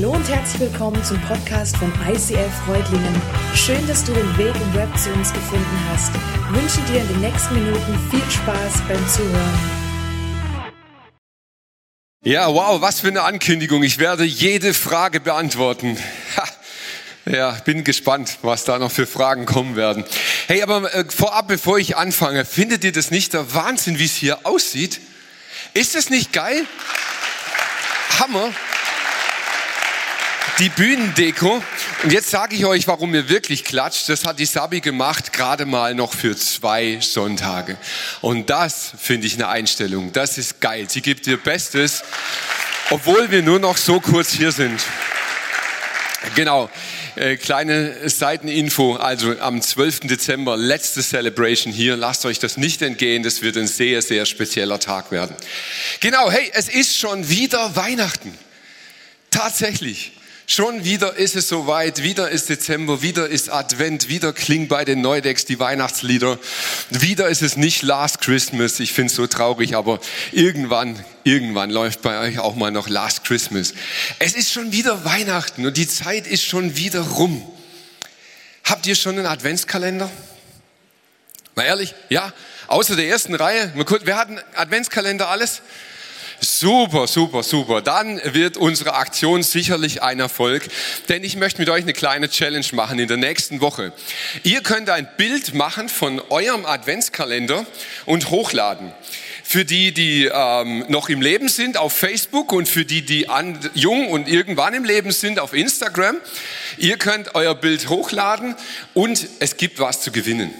Hallo und herzlich willkommen zum Podcast von ICF Freudlingen. Schön, dass du den Weg im Web zu uns gefunden hast. Ich wünsche dir in den nächsten Minuten viel Spaß beim Zuhören. Ja, wow, was für eine Ankündigung. Ich werde jede Frage beantworten. Ja, bin gespannt, was da noch für Fragen kommen werden. Hey, aber äh, vorab, bevor ich anfange, findet ihr das nicht der Wahnsinn, wie es hier aussieht? Ist das nicht geil? Hammer die Bühnendeko. Und jetzt sage ich euch, warum ihr wirklich klatscht. Das hat die Sabi gemacht, gerade mal noch für zwei Sonntage. Und das finde ich eine Einstellung. Das ist geil. Sie gibt ihr Bestes, obwohl wir nur noch so kurz hier sind. Genau. Äh, kleine Seiteninfo, also am 12. Dezember, letzte Celebration hier. Lasst euch das nicht entgehen, das wird ein sehr, sehr spezieller Tag werden. Genau, hey, es ist schon wieder Weihnachten. Tatsächlich. Schon wieder ist es soweit, wieder ist Dezember, wieder ist Advent, wieder klingen bei den Neudecks die Weihnachtslieder. Wieder ist es nicht Last Christmas, ich finde es so traurig, aber irgendwann, irgendwann läuft bei euch auch mal noch Last Christmas. Es ist schon wieder Weihnachten und die Zeit ist schon wieder rum. Habt ihr schon einen Adventskalender? Mal ehrlich, ja, außer der ersten Reihe. Wer hat einen Adventskalender alles? Super, super, super. Dann wird unsere Aktion sicherlich ein Erfolg, denn ich möchte mit euch eine kleine Challenge machen in der nächsten Woche. Ihr könnt ein Bild machen von eurem Adventskalender und hochladen. Für die, die ähm, noch im Leben sind, auf Facebook und für die, die an, jung und irgendwann im Leben sind, auf Instagram. Ihr könnt euer Bild hochladen und es gibt was zu gewinnen.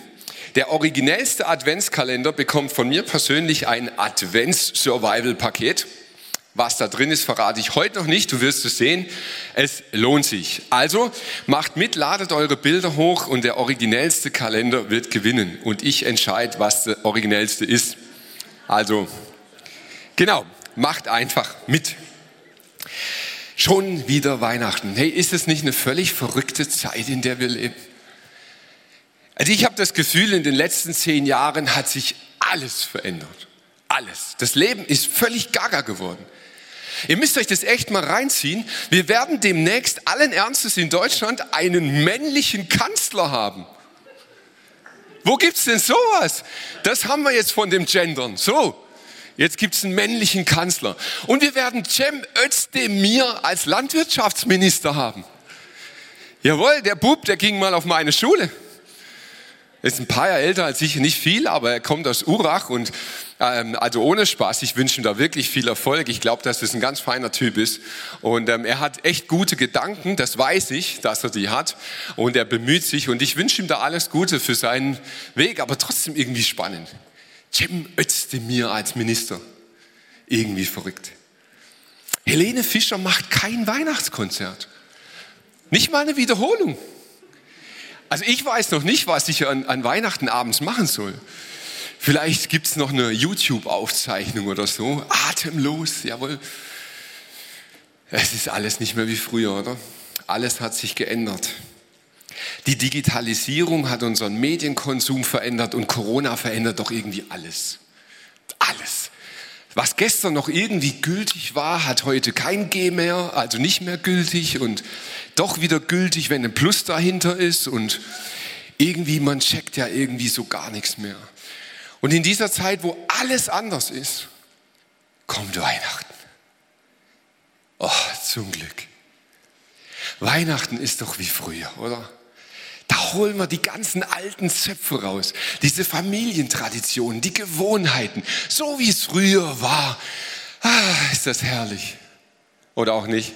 Der originellste Adventskalender bekommt von mir persönlich ein Advents-Survival-Paket. Was da drin ist, verrate ich heute noch nicht. Du wirst es sehen. Es lohnt sich. Also macht mit, ladet eure Bilder hoch und der originellste Kalender wird gewinnen. Und ich entscheide, was der originellste ist. Also, genau, macht einfach mit. Schon wieder Weihnachten. Hey, ist es nicht eine völlig verrückte Zeit, in der wir leben? Also ich habe das Gefühl, in den letzten zehn Jahren hat sich alles verändert. Alles. Das Leben ist völlig gaga geworden. Ihr müsst euch das echt mal reinziehen. Wir werden demnächst allen Ernstes in Deutschland einen männlichen Kanzler haben. Wo gibt's denn sowas? Das haben wir jetzt von dem Gendern. So, jetzt gibt's einen männlichen Kanzler. Und wir werden Cem Özdemir als Landwirtschaftsminister haben. Jawohl, der Bub, der ging mal auf meine Schule. Ist ein paar Jahre älter als ich, nicht viel, aber er kommt aus Urach und ähm, also ohne Spaß, ich wünsche ihm da wirklich viel Erfolg. Ich glaube, dass das ein ganz feiner Typ ist und ähm, er hat echt gute Gedanken, das weiß ich, dass er die hat und er bemüht sich und ich wünsche ihm da alles Gute für seinen Weg, aber trotzdem irgendwie spannend. Cem Özdemir als Minister, irgendwie verrückt. Helene Fischer macht kein Weihnachtskonzert, nicht mal eine Wiederholung. Also ich weiß noch nicht, was ich an, an Weihnachten abends machen soll. Vielleicht gibt's noch eine YouTube-Aufzeichnung oder so. Atemlos, jawohl. Es ist alles nicht mehr wie früher, oder? Alles hat sich geändert. Die Digitalisierung hat unseren Medienkonsum verändert und Corona verändert doch irgendwie alles. Alles. Was gestern noch irgendwie gültig war, hat heute kein G mehr, also nicht mehr gültig und doch wieder gültig, wenn ein Plus dahinter ist und irgendwie, man checkt ja irgendwie so gar nichts mehr. Und in dieser Zeit, wo alles anders ist, kommt Weihnachten. Oh, zum Glück. Weihnachten ist doch wie früher, oder? Da holen wir die ganzen alten Zöpfe raus, diese Familientraditionen, die Gewohnheiten, so wie es früher war. Ah, ist das herrlich. Oder auch nicht?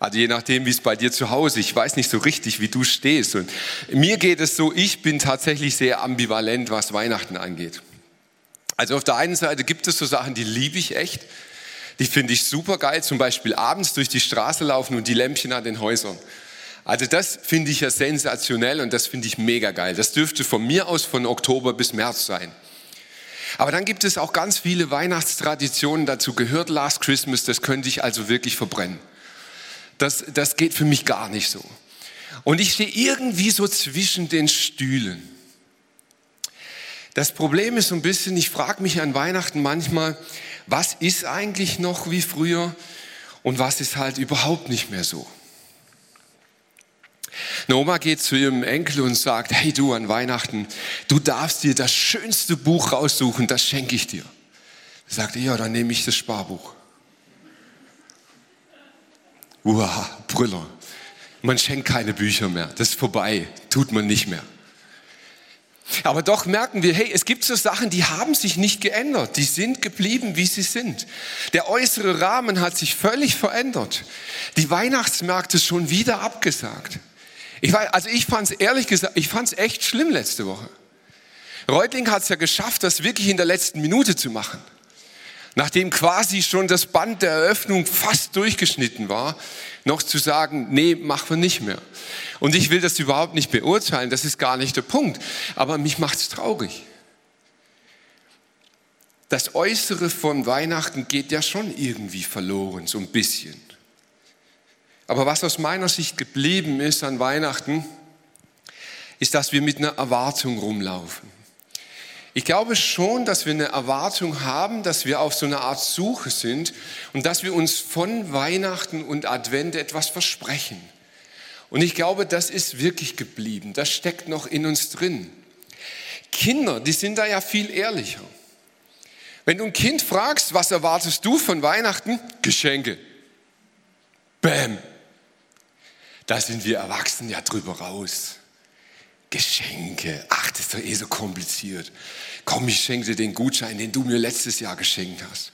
Also je nachdem, wie es bei dir zu Hause, ich weiß nicht so richtig, wie du stehst. Und mir geht es so, ich bin tatsächlich sehr ambivalent, was Weihnachten angeht. Also auf der einen Seite gibt es so Sachen, die liebe ich echt. Die finde ich super geil, zum Beispiel abends durch die Straße laufen und die Lämpchen an den Häusern. Also das finde ich ja sensationell und das finde ich mega geil. Das dürfte von mir aus von Oktober bis März sein. Aber dann gibt es auch ganz viele Weihnachtstraditionen. Dazu gehört Last Christmas. Das könnte ich also wirklich verbrennen. Das, das geht für mich gar nicht so. Und ich stehe irgendwie so zwischen den Stühlen. Das Problem ist so ein bisschen, ich frage mich an Weihnachten manchmal, was ist eigentlich noch wie früher und was ist halt überhaupt nicht mehr so. Eine Oma geht zu ihrem Enkel und sagt, hey du an Weihnachten, du darfst dir das schönste Buch raussuchen, das schenke ich dir. Er sagt, ja, dann nehme ich das Sparbuch. Uah, Brüller. Man schenkt keine Bücher mehr. Das ist vorbei. Tut man nicht mehr. Aber doch merken wir, hey, es gibt so Sachen, die haben sich nicht geändert. Die sind geblieben, wie sie sind. Der äußere Rahmen hat sich völlig verändert. Die Weihnachtsmärkte schon wieder abgesagt. Ich weiß, also ich fand es ehrlich gesagt, ich fand es echt schlimm letzte Woche. Reutling hat es ja geschafft, das wirklich in der letzten Minute zu machen. Nachdem quasi schon das Band der Eröffnung fast durchgeschnitten war, noch zu sagen, nee, machen wir nicht mehr. Und ich will das überhaupt nicht beurteilen, das ist gar nicht der Punkt. Aber mich macht es traurig. Das Äußere von Weihnachten geht ja schon irgendwie verloren, so ein bisschen. Aber was aus meiner Sicht geblieben ist an Weihnachten, ist, dass wir mit einer Erwartung rumlaufen. Ich glaube schon, dass wir eine Erwartung haben, dass wir auf so einer Art Suche sind und dass wir uns von Weihnachten und Advent etwas versprechen. Und ich glaube, das ist wirklich geblieben. Das steckt noch in uns drin. Kinder, die sind da ja viel ehrlicher. Wenn du ein Kind fragst, was erwartest du von Weihnachten? Geschenke. Bäm. Da sind wir Erwachsenen ja drüber raus. Geschenke. Ach, das ist doch eh so kompliziert. Komm, ich schenke dir den Gutschein, den du mir letztes Jahr geschenkt hast.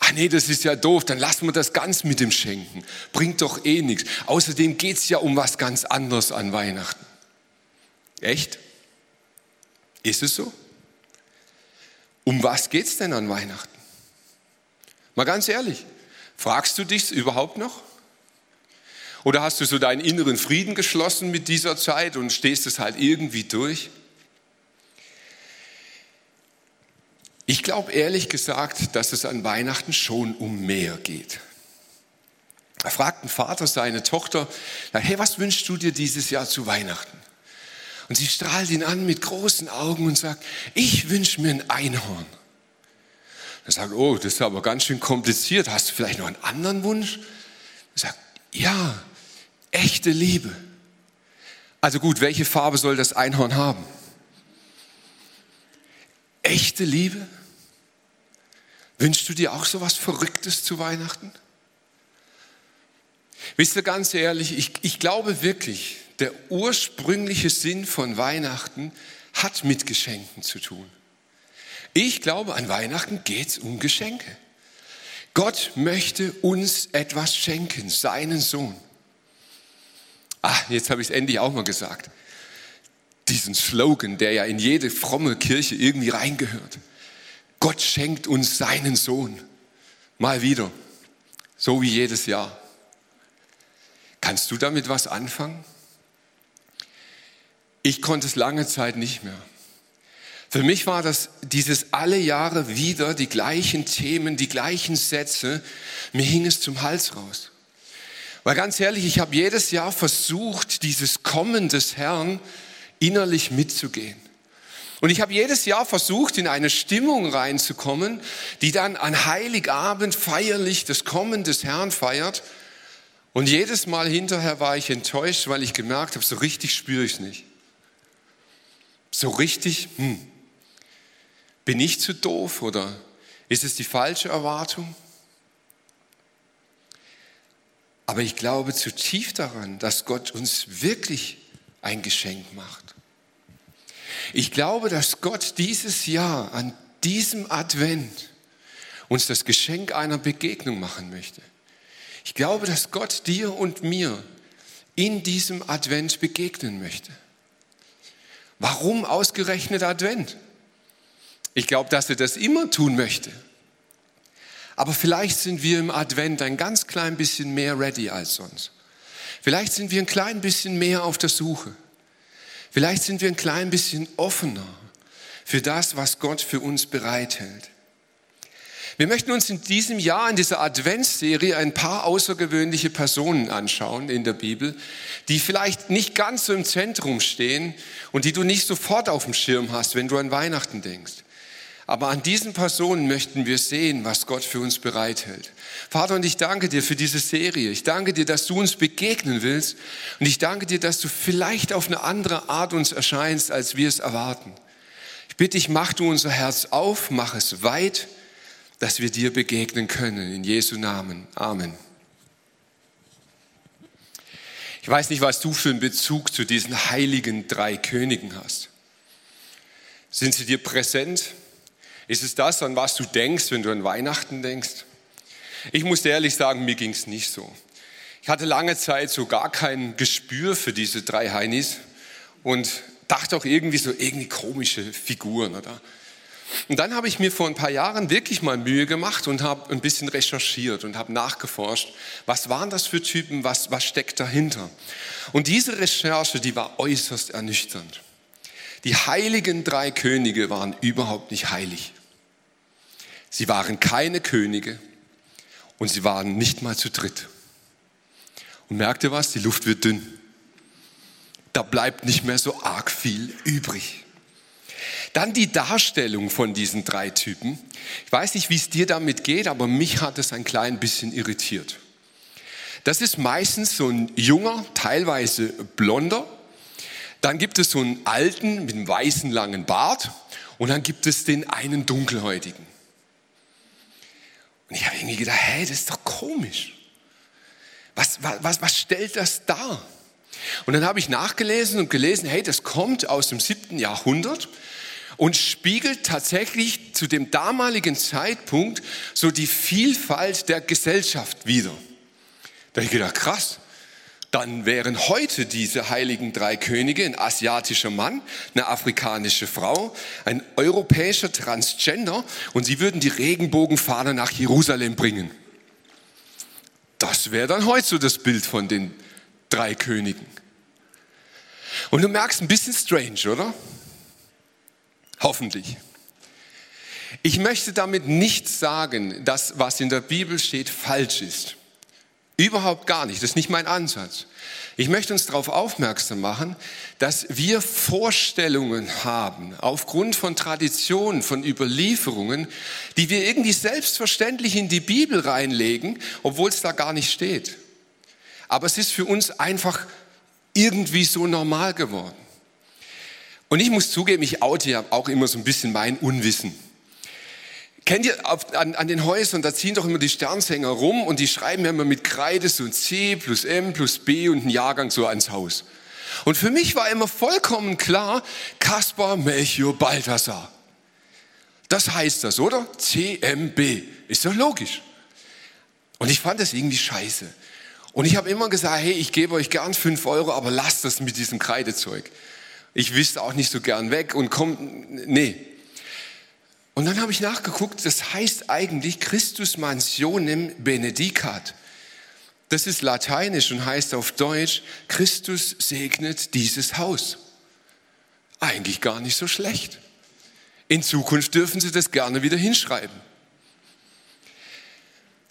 Ach nee, das ist ja doof, dann lassen wir das ganz mit dem Schenken. Bringt doch eh nichts. Außerdem geht es ja um was ganz anderes an Weihnachten. Echt? Ist es so? Um was geht es denn an Weihnachten? Mal ganz ehrlich, fragst du dich überhaupt noch? Oder hast du so deinen inneren Frieden geschlossen mit dieser Zeit und stehst es halt irgendwie durch? Ich glaube ehrlich gesagt, dass es an Weihnachten schon um mehr geht. Da fragt ein Vater seine Tochter, hey, was wünschst du dir dieses Jahr zu Weihnachten? Und sie strahlt ihn an mit großen Augen und sagt, ich wünsche mir ein Einhorn. Er sagt, oh, das ist aber ganz schön kompliziert. Hast du vielleicht noch einen anderen Wunsch? Er sagt, ja, echte Liebe. Also gut, welche Farbe soll das Einhorn haben? Echte Liebe? Wünschst du dir auch so was Verrücktes zu Weihnachten? Wisst ihr ganz ehrlich, ich, ich glaube wirklich, der ursprüngliche Sinn von Weihnachten hat mit Geschenken zu tun. Ich glaube, an Weihnachten geht es um Geschenke. Gott möchte uns etwas schenken, seinen Sohn. Ah, jetzt habe ich es endlich auch mal gesagt. Diesen Slogan, der ja in jede fromme Kirche irgendwie reingehört. Gott schenkt uns seinen Sohn. Mal wieder. So wie jedes Jahr. Kannst du damit was anfangen? Ich konnte es lange Zeit nicht mehr. Für mich war das dieses alle Jahre wieder die gleichen Themen, die gleichen Sätze. Mir hing es zum Hals raus. Weil ganz ehrlich, ich habe jedes Jahr versucht, dieses Kommen des Herrn innerlich mitzugehen. Und ich habe jedes Jahr versucht, in eine Stimmung reinzukommen, die dann an Heiligabend feierlich das Kommen des Herrn feiert. Und jedes Mal hinterher war ich enttäuscht, weil ich gemerkt habe, so richtig spüre ich es nicht. So richtig, hm, bin ich zu doof oder ist es die falsche Erwartung? Aber ich glaube zutiefst daran, dass Gott uns wirklich ein Geschenk macht. Ich glaube, dass Gott dieses Jahr an diesem Advent uns das Geschenk einer Begegnung machen möchte. Ich glaube, dass Gott dir und mir in diesem Advent begegnen möchte. Warum ausgerechnet Advent? Ich glaube, dass er das immer tun möchte. Aber vielleicht sind wir im Advent ein ganz klein bisschen mehr ready als sonst. Vielleicht sind wir ein klein bisschen mehr auf der Suche. Vielleicht sind wir ein klein bisschen offener für das, was Gott für uns bereithält. Wir möchten uns in diesem Jahr in dieser Adventsserie ein paar außergewöhnliche Personen anschauen in der Bibel, die vielleicht nicht ganz so im Zentrum stehen und die du nicht sofort auf dem Schirm hast, wenn du an Weihnachten denkst. Aber an diesen Personen möchten wir sehen, was Gott für uns bereithält. Vater, und ich danke dir für diese Serie. Ich danke dir, dass du uns begegnen willst. Und ich danke dir, dass du vielleicht auf eine andere Art uns erscheinst, als wir es erwarten. Ich bitte dich, mach du unser Herz auf, mach es weit, dass wir dir begegnen können. In Jesu Namen. Amen. Ich weiß nicht, was du für einen Bezug zu diesen heiligen drei Königen hast. Sind sie dir präsent? Ist es das, an was du denkst, wenn du an Weihnachten denkst? Ich muss ehrlich sagen, mir ging es nicht so. Ich hatte lange Zeit so gar kein Gespür für diese drei Heinis und dachte auch irgendwie so irgendwie komische Figuren, oder? Und dann habe ich mir vor ein paar Jahren wirklich mal Mühe gemacht und habe ein bisschen recherchiert und habe nachgeforscht, was waren das für Typen, was, was steckt dahinter. Und diese Recherche, die war äußerst ernüchternd. Die heiligen drei Könige waren überhaupt nicht heilig. Sie waren keine Könige und sie waren nicht mal zu dritt. Und merkt ihr was? Die Luft wird dünn. Da bleibt nicht mehr so arg viel übrig. Dann die Darstellung von diesen drei Typen. Ich weiß nicht, wie es dir damit geht, aber mich hat es ein klein bisschen irritiert. Das ist meistens so ein junger, teilweise blonder, dann gibt es so einen alten mit einem weißen langen Bart und dann gibt es den einen dunkelhäutigen. Und ich habe irgendwie gedacht, hey, das ist doch komisch. Was, was, was stellt das dar? Und dann habe ich nachgelesen und gelesen, hey, das kommt aus dem siebten Jahrhundert und spiegelt tatsächlich zu dem damaligen Zeitpunkt so die Vielfalt der Gesellschaft wider. Da habe ich gedacht, krass, dann wären heute diese heiligen drei Könige ein asiatischer Mann, eine afrikanische Frau, ein europäischer Transgender und sie würden die Regenbogenfahne nach Jerusalem bringen. Das wäre dann heute so das Bild von den drei Königen. Und du merkst ein bisschen strange, oder? Hoffentlich. Ich möchte damit nicht sagen, dass was in der Bibel steht falsch ist. Überhaupt gar nicht. Das ist nicht mein Ansatz. Ich möchte uns darauf aufmerksam machen, dass wir Vorstellungen haben, aufgrund von Traditionen, von Überlieferungen, die wir irgendwie selbstverständlich in die Bibel reinlegen, obwohl es da gar nicht steht. Aber es ist für uns einfach irgendwie so normal geworden. Und ich muss zugeben, ich oute ja auch immer so ein bisschen mein Unwissen. Kennt ihr auf, an, an, den Häusern, da ziehen doch immer die Sternsänger rum und die schreiben ja immer mit Kreide so ein C plus M plus B und ein Jahrgang so ans Haus. Und für mich war immer vollkommen klar, Kaspar, Melchior, Balthasar. Das heißt das, oder? CMB. Ist doch logisch. Und ich fand das irgendwie scheiße. Und ich habe immer gesagt, hey, ich gebe euch gern fünf Euro, aber lasst das mit diesem Kreidezeug. Ich wüsste auch nicht so gern weg und komm, nee, und dann habe ich nachgeguckt, das heißt eigentlich Christus mansionem benedicat. Das ist lateinisch und heißt auf Deutsch, Christus segnet dieses Haus. Eigentlich gar nicht so schlecht. In Zukunft dürfen Sie das gerne wieder hinschreiben.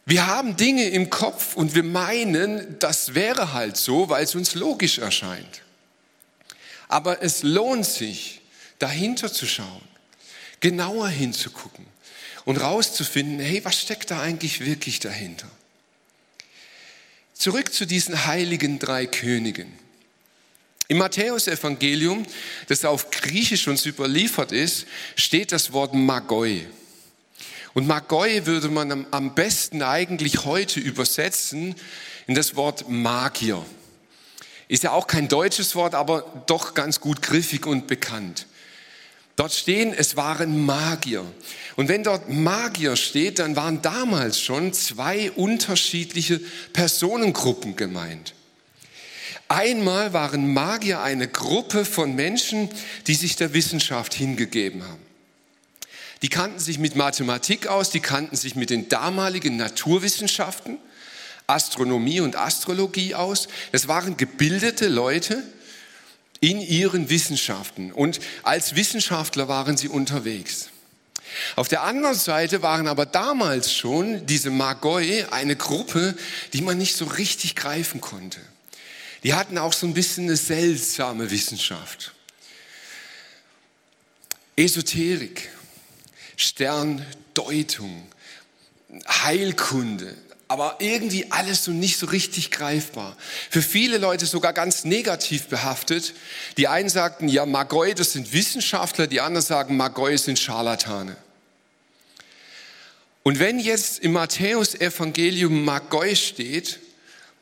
Wir haben Dinge im Kopf und wir meinen, das wäre halt so, weil es uns logisch erscheint. Aber es lohnt sich, dahinter zu schauen genauer hinzugucken und rauszufinden, hey, was steckt da eigentlich wirklich dahinter? Zurück zu diesen heiligen drei Königen. Im Matthäusevangelium, das auf Griechisch uns überliefert ist, steht das Wort Magoi. Und Magoi würde man am besten eigentlich heute übersetzen in das Wort Magier. Ist ja auch kein deutsches Wort, aber doch ganz gut griffig und bekannt. Dort stehen, es waren Magier. Und wenn dort Magier steht, dann waren damals schon zwei unterschiedliche Personengruppen gemeint. Einmal waren Magier eine Gruppe von Menschen, die sich der Wissenschaft hingegeben haben. Die kannten sich mit Mathematik aus, die kannten sich mit den damaligen Naturwissenschaften, Astronomie und Astrologie aus. Es waren gebildete Leute, in ihren Wissenschaften. Und als Wissenschaftler waren sie unterwegs. Auf der anderen Seite waren aber damals schon diese Magoi eine Gruppe, die man nicht so richtig greifen konnte. Die hatten auch so ein bisschen eine seltsame Wissenschaft. Esoterik. Sterndeutung, Heilkunde, aber irgendwie alles so nicht so richtig greifbar. Für viele Leute sogar ganz negativ behaftet. Die einen sagten, ja, Magoi, das sind Wissenschaftler, die anderen sagen, Magoi sind Scharlatane. Und wenn jetzt im Matthäus-Evangelium Magoi steht,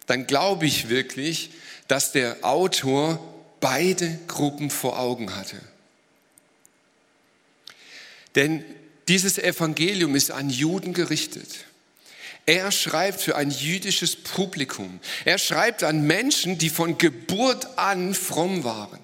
dann glaube ich wirklich, dass der Autor beide Gruppen vor Augen hatte. Denn dieses Evangelium ist an Juden gerichtet. Er schreibt für ein jüdisches Publikum. Er schreibt an Menschen, die von Geburt an fromm waren,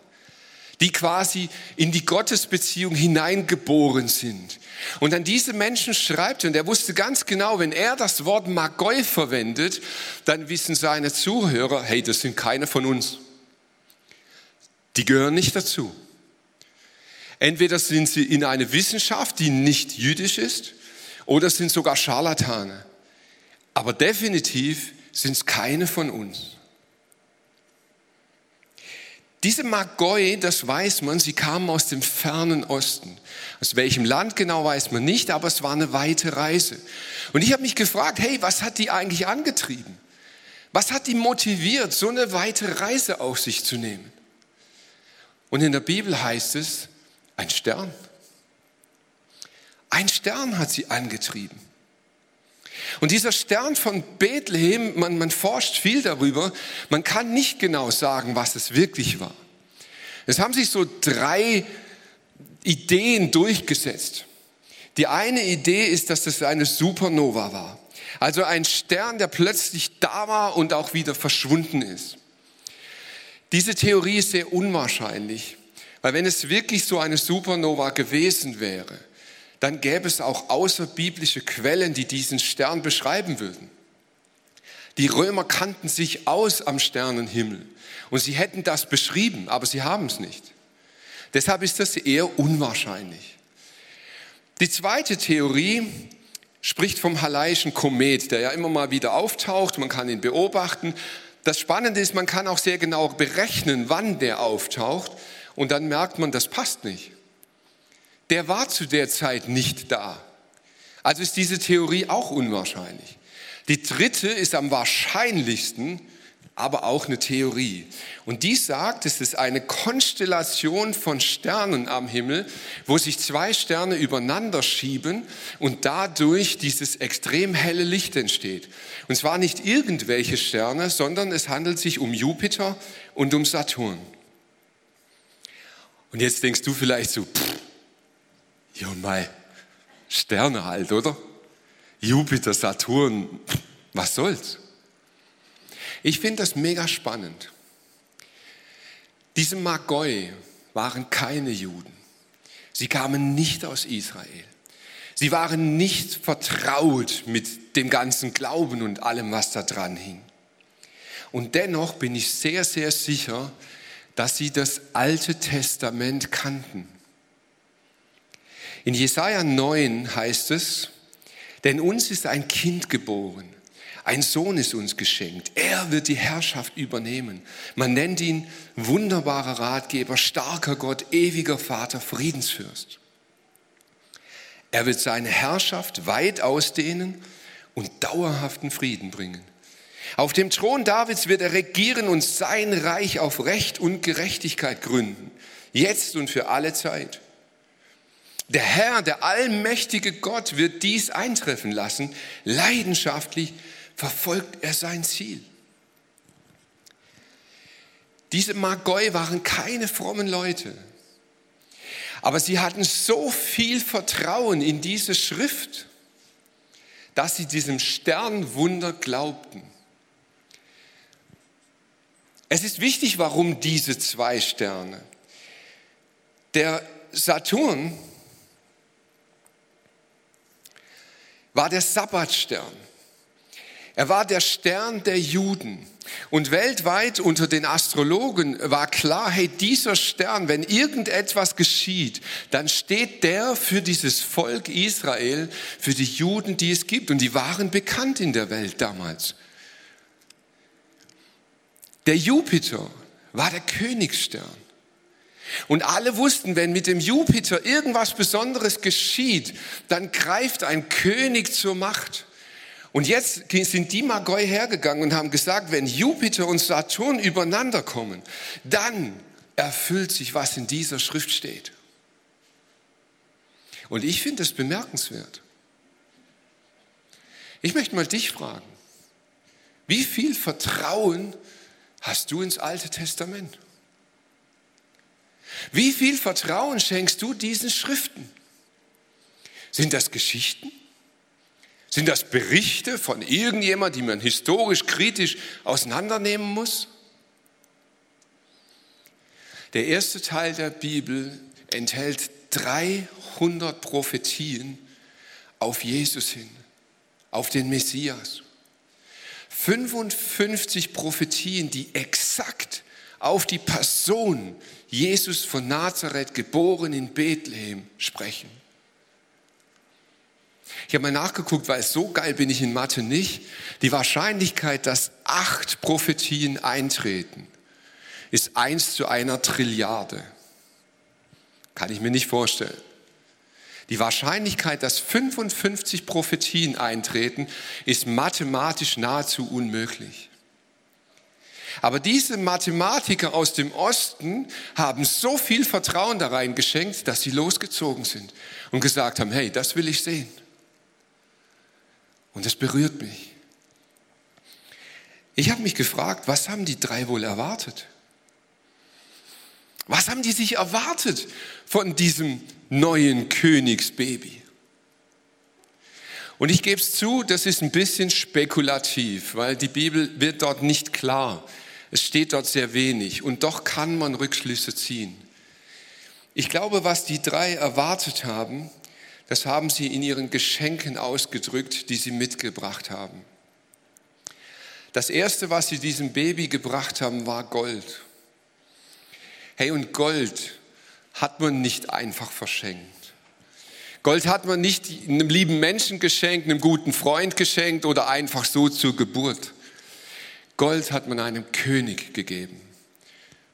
die quasi in die Gottesbeziehung hineingeboren sind. Und an diese Menschen schreibt er, und er wusste ganz genau, wenn er das Wort Magoi verwendet, dann wissen seine Zuhörer, hey, das sind keine von uns. Die gehören nicht dazu. Entweder sind sie in eine Wissenschaft, die nicht jüdisch ist, oder sind sogar Scharlatane. Aber definitiv sind es keine von uns. Diese Magoi, das weiß man, sie kamen aus dem fernen Osten. Aus welchem Land genau weiß man nicht, aber es war eine weite Reise. Und ich habe mich gefragt, hey, was hat die eigentlich angetrieben? Was hat die motiviert, so eine weite Reise auf sich zu nehmen? Und in der Bibel heißt es, ein Stern. Ein Stern hat sie angetrieben. Und dieser Stern von Bethlehem, man, man forscht viel darüber, man kann nicht genau sagen, was es wirklich war. Es haben sich so drei Ideen durchgesetzt. Die eine Idee ist, dass das eine Supernova war. Also ein Stern, der plötzlich da war und auch wieder verschwunden ist. Diese Theorie ist sehr unwahrscheinlich, weil wenn es wirklich so eine Supernova gewesen wäre, dann gäbe es auch außerbiblische Quellen, die diesen Stern beschreiben würden. Die Römer kannten sich aus am Sternenhimmel und sie hätten das beschrieben, aber sie haben es nicht. Deshalb ist das eher unwahrscheinlich. Die zweite Theorie spricht vom Halaischen Komet, der ja immer mal wieder auftaucht, man kann ihn beobachten. Das Spannende ist, man kann auch sehr genau berechnen, wann der auftaucht und dann merkt man, das passt nicht der war zu der Zeit nicht da. Also ist diese Theorie auch unwahrscheinlich. Die dritte ist am wahrscheinlichsten, aber auch eine Theorie. Und die sagt, es ist eine Konstellation von Sternen am Himmel, wo sich zwei Sterne übereinander schieben und dadurch dieses extrem helle Licht entsteht. Und zwar nicht irgendwelche Sterne, sondern es handelt sich um Jupiter und um Saturn. Und jetzt denkst du vielleicht so, pff, ja, mei, Sterne halt, oder? Jupiter, Saturn, was soll's? Ich finde das mega spannend. Diese Magoi waren keine Juden. Sie kamen nicht aus Israel. Sie waren nicht vertraut mit dem ganzen Glauben und allem, was da dran hing. Und dennoch bin ich sehr, sehr sicher, dass sie das Alte Testament kannten. In Jesaja 9 heißt es, denn uns ist ein Kind geboren, ein Sohn ist uns geschenkt, er wird die Herrschaft übernehmen. Man nennt ihn wunderbarer Ratgeber, starker Gott, ewiger Vater, Friedensfürst. Er wird seine Herrschaft weit ausdehnen und dauerhaften Frieden bringen. Auf dem Thron Davids wird er regieren und sein Reich auf Recht und Gerechtigkeit gründen, jetzt und für alle Zeit. Der Herr, der allmächtige Gott wird dies eintreffen lassen. Leidenschaftlich verfolgt er sein Ziel. Diese Magoi waren keine frommen Leute, aber sie hatten so viel Vertrauen in diese Schrift, dass sie diesem Sternwunder glaubten. Es ist wichtig, warum diese zwei Sterne. Der Saturn war der Sabbatstern. Er war der Stern der Juden. Und weltweit unter den Astrologen war klar, hey, dieser Stern, wenn irgendetwas geschieht, dann steht der für dieses Volk Israel, für die Juden, die es gibt. Und die waren bekannt in der Welt damals. Der Jupiter war der Königsstern. Und alle wussten, wenn mit dem Jupiter irgendwas Besonderes geschieht, dann greift ein König zur Macht. Und jetzt sind die Magoi hergegangen und haben gesagt, wenn Jupiter und Saturn übereinander kommen, dann erfüllt sich, was in dieser Schrift steht. Und ich finde es bemerkenswert. Ich möchte mal dich fragen, wie viel Vertrauen hast du ins Alte Testament? Wie viel Vertrauen schenkst du diesen Schriften? Sind das Geschichten? Sind das Berichte von irgendjemand, die man historisch kritisch auseinandernehmen muss? Der erste Teil der Bibel enthält 300 Prophetien auf Jesus hin, auf den Messias. 55 Prophetien, die exakt auf die Person Jesus von Nazareth, geboren in Bethlehem, sprechen. Ich habe mal nachgeguckt, weil so geil bin ich in Mathe nicht. Die Wahrscheinlichkeit, dass acht Prophetien eintreten, ist eins zu einer Trilliarde. Kann ich mir nicht vorstellen. Die Wahrscheinlichkeit, dass 55 Prophetien eintreten, ist mathematisch nahezu unmöglich. Aber diese Mathematiker aus dem Osten haben so viel Vertrauen da rein geschenkt, dass sie losgezogen sind und gesagt haben, hey, das will ich sehen. Und das berührt mich. Ich habe mich gefragt, was haben die drei wohl erwartet? Was haben die sich erwartet von diesem neuen Königsbaby? Und ich gebe es zu, das ist ein bisschen spekulativ, weil die Bibel wird dort nicht klar. Es steht dort sehr wenig und doch kann man Rückschlüsse ziehen. Ich glaube, was die drei erwartet haben, das haben sie in ihren Geschenken ausgedrückt, die sie mitgebracht haben. Das erste, was sie diesem Baby gebracht haben, war Gold. Hey, und Gold hat man nicht einfach verschenkt. Gold hat man nicht einem lieben Menschen geschenkt, einem guten Freund geschenkt oder einfach so zur Geburt. Gold hat man einem König gegeben.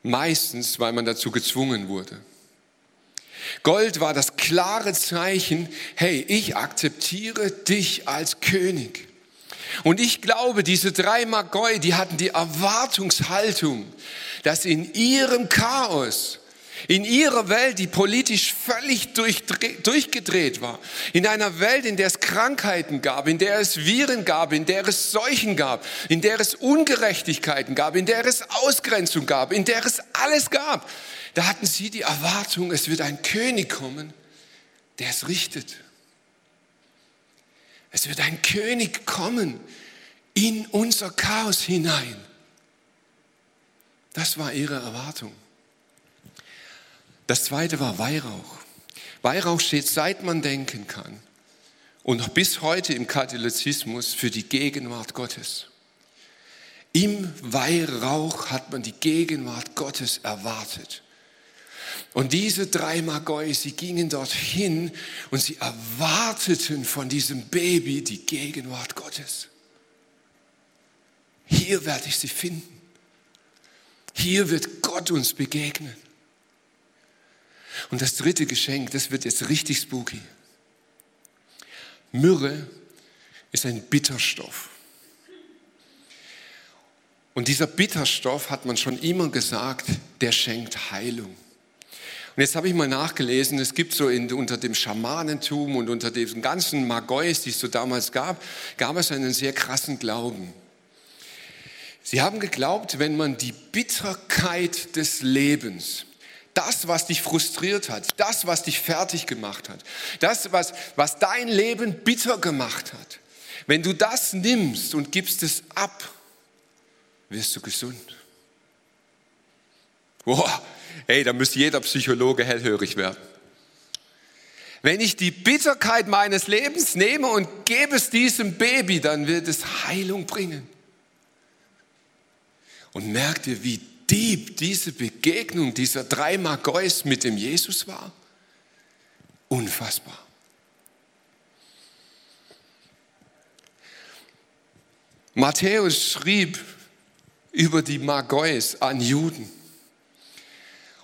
Meistens, weil man dazu gezwungen wurde. Gold war das klare Zeichen, hey, ich akzeptiere dich als König. Und ich glaube, diese drei Magoi, die hatten die Erwartungshaltung, dass in ihrem Chaos in ihrer Welt, die politisch völlig durchgedreht war, in einer Welt, in der es Krankheiten gab, in der es Viren gab, in der es Seuchen gab, in der es Ungerechtigkeiten gab, in der es Ausgrenzung gab, in der es alles gab, da hatten sie die Erwartung, es wird ein König kommen, der es richtet. Es wird ein König kommen in unser Chaos hinein. Das war ihre Erwartung. Das zweite war Weihrauch. Weihrauch steht seit man denken kann und bis heute im Katholizismus für die Gegenwart Gottes. Im Weihrauch hat man die Gegenwart Gottes erwartet. Und diese drei Magoi, sie gingen dorthin und sie erwarteten von diesem Baby die Gegenwart Gottes. Hier werde ich sie finden. Hier wird Gott uns begegnen. Und das dritte Geschenk, das wird jetzt richtig spooky. Myrrhe ist ein Bitterstoff. Und dieser Bitterstoff, hat man schon immer gesagt, der schenkt Heilung. Und jetzt habe ich mal nachgelesen, es gibt so in, unter dem Schamanentum und unter diesen ganzen Magois, die es so damals gab, gab es einen sehr krassen Glauben. Sie haben geglaubt, wenn man die Bitterkeit des Lebens, das, was dich frustriert hat, das, was dich fertig gemacht hat, das, was, was dein Leben bitter gemacht hat, wenn du das nimmst und gibst es ab, wirst du gesund. Boah, hey, da müsste jeder Psychologe hellhörig werden. Wenn ich die Bitterkeit meines Lebens nehme und gebe es diesem Baby, dann wird es Heilung bringen. Und merkt ihr, wie deep diese Begegnung dieser drei Magois mit dem Jesus war? Unfassbar. Matthäus schrieb über die Magois an Juden.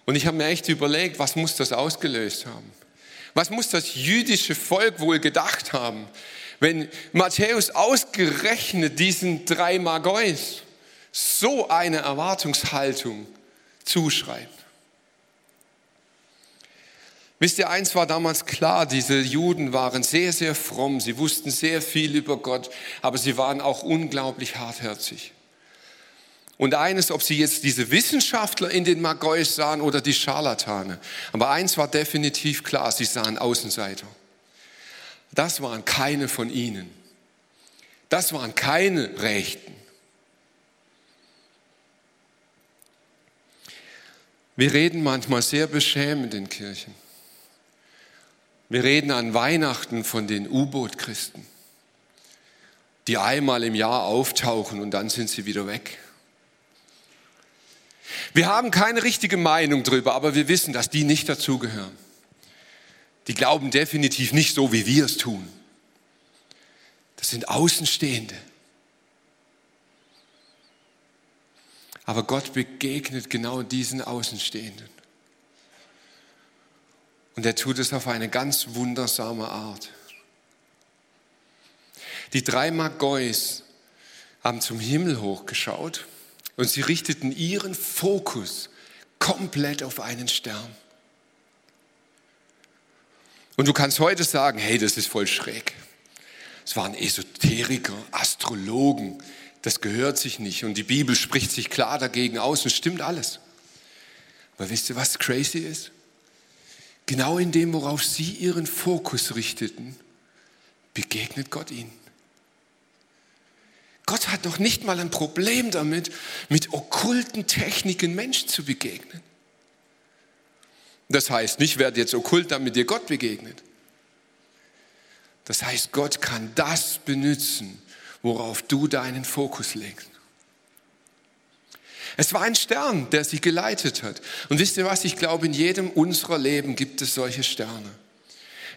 Und ich habe mir echt überlegt, was muss das ausgelöst haben? Was muss das jüdische Volk wohl gedacht haben, wenn Matthäus ausgerechnet diesen drei Magois so eine Erwartungshaltung zuschreibt? Wisst ihr, eins war damals klar, diese Juden waren sehr, sehr fromm, sie wussten sehr viel über Gott, aber sie waren auch unglaublich hartherzig. Und eines, ob sie jetzt diese Wissenschaftler in den Magois sahen oder die Scharlatane. Aber eins war definitiv klar, sie sahen Außenseiter. Das waren keine von ihnen. Das waren keine Rechten. Wir reden manchmal sehr beschämend in Kirchen. Wir reden an Weihnachten von den U-Boot-Christen, die einmal im Jahr auftauchen und dann sind sie wieder weg. Wir haben keine richtige Meinung darüber, aber wir wissen, dass die nicht dazugehören. Die glauben definitiv nicht so, wie wir es tun. Das sind Außenstehende. Aber Gott begegnet genau diesen Außenstehenden. Und er tut es auf eine ganz wundersame Art. Die drei Magois haben zum Himmel hochgeschaut und sie richteten ihren Fokus komplett auf einen Stern. Und du kannst heute sagen, hey, das ist voll schräg. Es waren Esoteriker, Astrologen, das gehört sich nicht. Und die Bibel spricht sich klar dagegen aus und stimmt alles. Aber wisst ihr, was crazy ist? Genau in dem, worauf sie ihren Fokus richteten, begegnet Gott ihnen. Gott hat noch nicht mal ein Problem damit, mit okkulten Techniken Menschen zu begegnen. Das heißt nicht, werde jetzt okkult, damit dir Gott begegnet. Das heißt, Gott kann das benutzen, worauf du deinen Fokus legst. Es war ein Stern, der sie geleitet hat. Und wisst ihr was? Ich glaube, in jedem unserer Leben gibt es solche Sterne.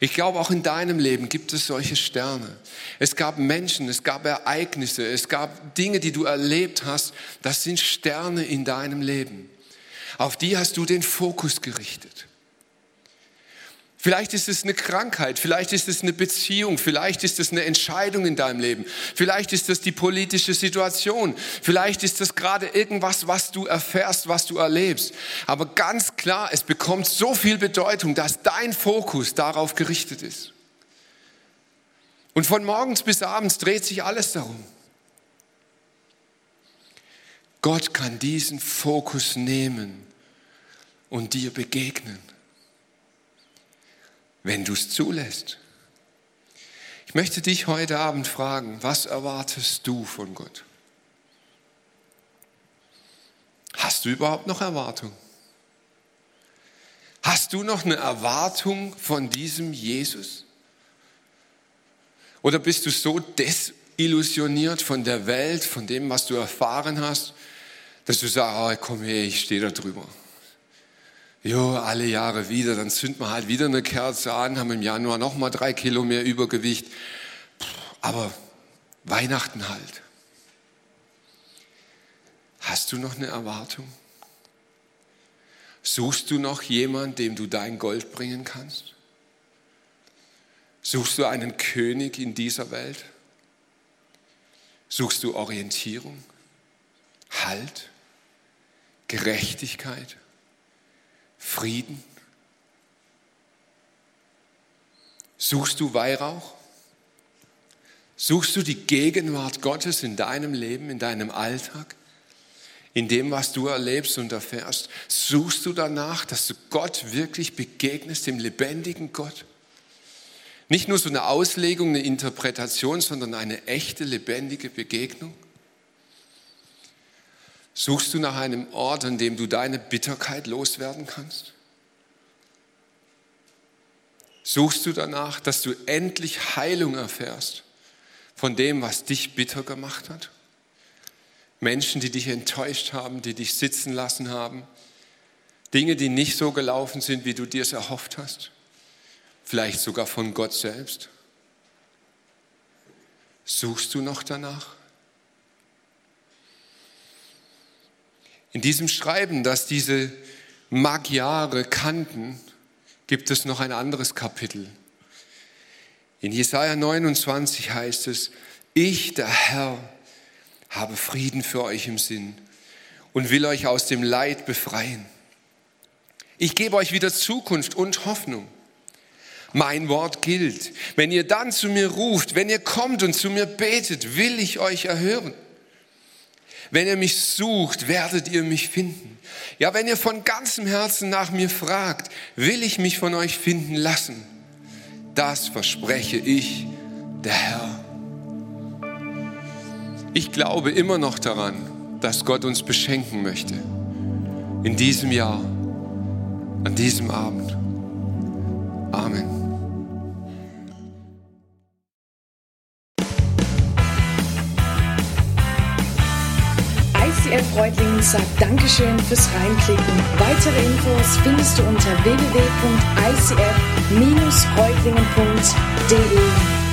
Ich glaube, auch in deinem Leben gibt es solche Sterne. Es gab Menschen, es gab Ereignisse, es gab Dinge, die du erlebt hast. Das sind Sterne in deinem Leben. Auf die hast du den Fokus gerichtet. Vielleicht ist es eine Krankheit, vielleicht ist es eine Beziehung, vielleicht ist es eine Entscheidung in deinem Leben, vielleicht ist es die politische Situation, vielleicht ist es gerade irgendwas, was du erfährst, was du erlebst. Aber ganz klar, es bekommt so viel Bedeutung, dass dein Fokus darauf gerichtet ist. Und von morgens bis abends dreht sich alles darum. Gott kann diesen Fokus nehmen und dir begegnen wenn du es zulässt. Ich möchte dich heute Abend fragen, was erwartest du von Gott? Hast du überhaupt noch Erwartung? Hast du noch eine Erwartung von diesem Jesus? Oder bist du so desillusioniert von der Welt, von dem, was du erfahren hast, dass du sagst, oh, komm her, ich stehe da drüber jo, alle Jahre wieder, dann zünden wir halt wieder eine Kerze an, haben im Januar nochmal drei Kilo mehr Übergewicht. Aber Weihnachten halt. Hast du noch eine Erwartung? Suchst du noch jemanden, dem du dein Gold bringen kannst? Suchst du einen König in dieser Welt? Suchst du Orientierung, Halt, Gerechtigkeit? Frieden? Suchst du Weihrauch? Suchst du die Gegenwart Gottes in deinem Leben, in deinem Alltag, in dem, was du erlebst und erfährst? Suchst du danach, dass du Gott wirklich begegnest, dem lebendigen Gott? Nicht nur so eine Auslegung, eine Interpretation, sondern eine echte, lebendige Begegnung? Suchst du nach einem Ort, an dem du deine Bitterkeit loswerden kannst? Suchst du danach, dass du endlich Heilung erfährst von dem, was dich bitter gemacht hat? Menschen, die dich enttäuscht haben, die dich sitzen lassen haben, Dinge, die nicht so gelaufen sind, wie du dir es erhofft hast, vielleicht sogar von Gott selbst. Suchst du noch danach? In diesem Schreiben, das diese Magyare kannten, gibt es noch ein anderes Kapitel. In Jesaja 29 heißt es, ich, der Herr, habe Frieden für euch im Sinn und will euch aus dem Leid befreien. Ich gebe euch wieder Zukunft und Hoffnung. Mein Wort gilt. Wenn ihr dann zu mir ruft, wenn ihr kommt und zu mir betet, will ich euch erhören. Wenn ihr mich sucht, werdet ihr mich finden. Ja, wenn ihr von ganzem Herzen nach mir fragt, will ich mich von euch finden lassen. Das verspreche ich, der Herr. Ich glaube immer noch daran, dass Gott uns beschenken möchte. In diesem Jahr, an diesem Abend. Amen. ICF Reutlingen sagt Dankeschön fürs Reinklicken. Weitere Infos findest du unter www.icf-reutlingen.de.